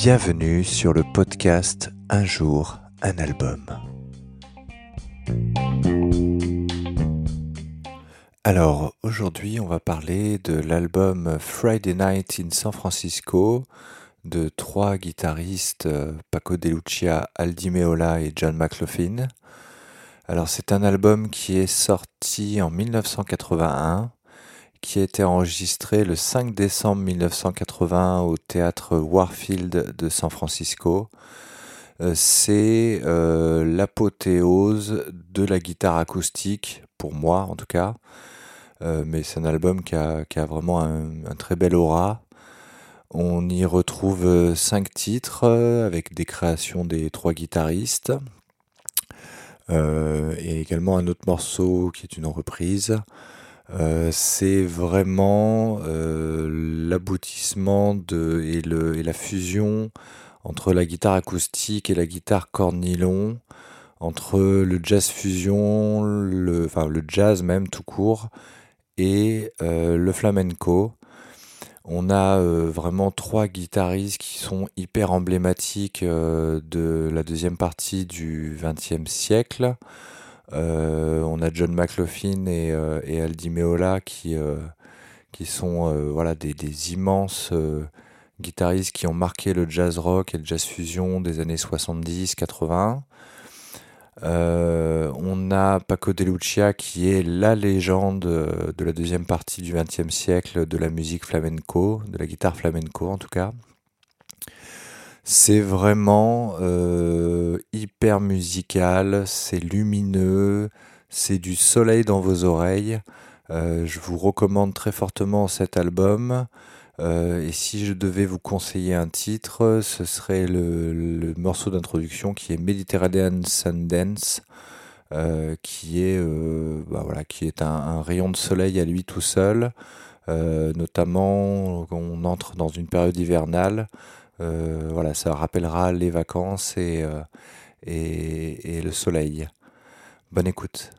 Bienvenue sur le podcast Un jour, un album. Alors aujourd'hui on va parler de l'album Friday Night in San Francisco de trois guitaristes euh, Paco De Lucia, Aldi Meola et John McLaughlin. Alors c'est un album qui est sorti en 1981 qui a été enregistré le 5 décembre 1980 au théâtre Warfield de San Francisco. Euh, c'est euh, l'apothéose de la guitare acoustique, pour moi en tout cas. Euh, mais c'est un album qui a, vraiment un, très bel aura. On y retrouve cinq titres avec des créations des trois guitaristes. et également un autre morceau qui est une reprise. Euh, c'est vraiment euh, l'aboutissement et, la fusion entre la guitare acoustique et la guitare cornilon, entre le jazz fusion, le jazz même tout court, et euh, le flamenco. On a vraiment trois guitaristes qui sont hyper emblématiques de la deuxième partie du XXe siècle. Euh, on a John McLaughlin et, euh, Aldi Meola qui, euh, sont voilà, des, immenses guitaristes qui ont marqué le jazz rock et le jazz fusion des années 70-80. on a Paco de Lucia qui est la légende de la deuxième partie du XXe siècle de la musique flamenco, de la guitare flamenco en tout cas. C'est vraiment euh, hyper musical, c'est lumineux, c'est du soleil dans vos oreilles. Euh, je vous recommande très fortement cet album. Euh, et si je devais vous conseiller un titre, ce serait le, morceau d'introduction qui est Mediterranean Sundance, qui est, bah voilà, qui est un, rayon de soleil à lui tout seul. notamment, on entre dans une période hivernale. Euh, voilà, ça rappellera les vacances et, euh, et, et le soleil. Bonne écoute.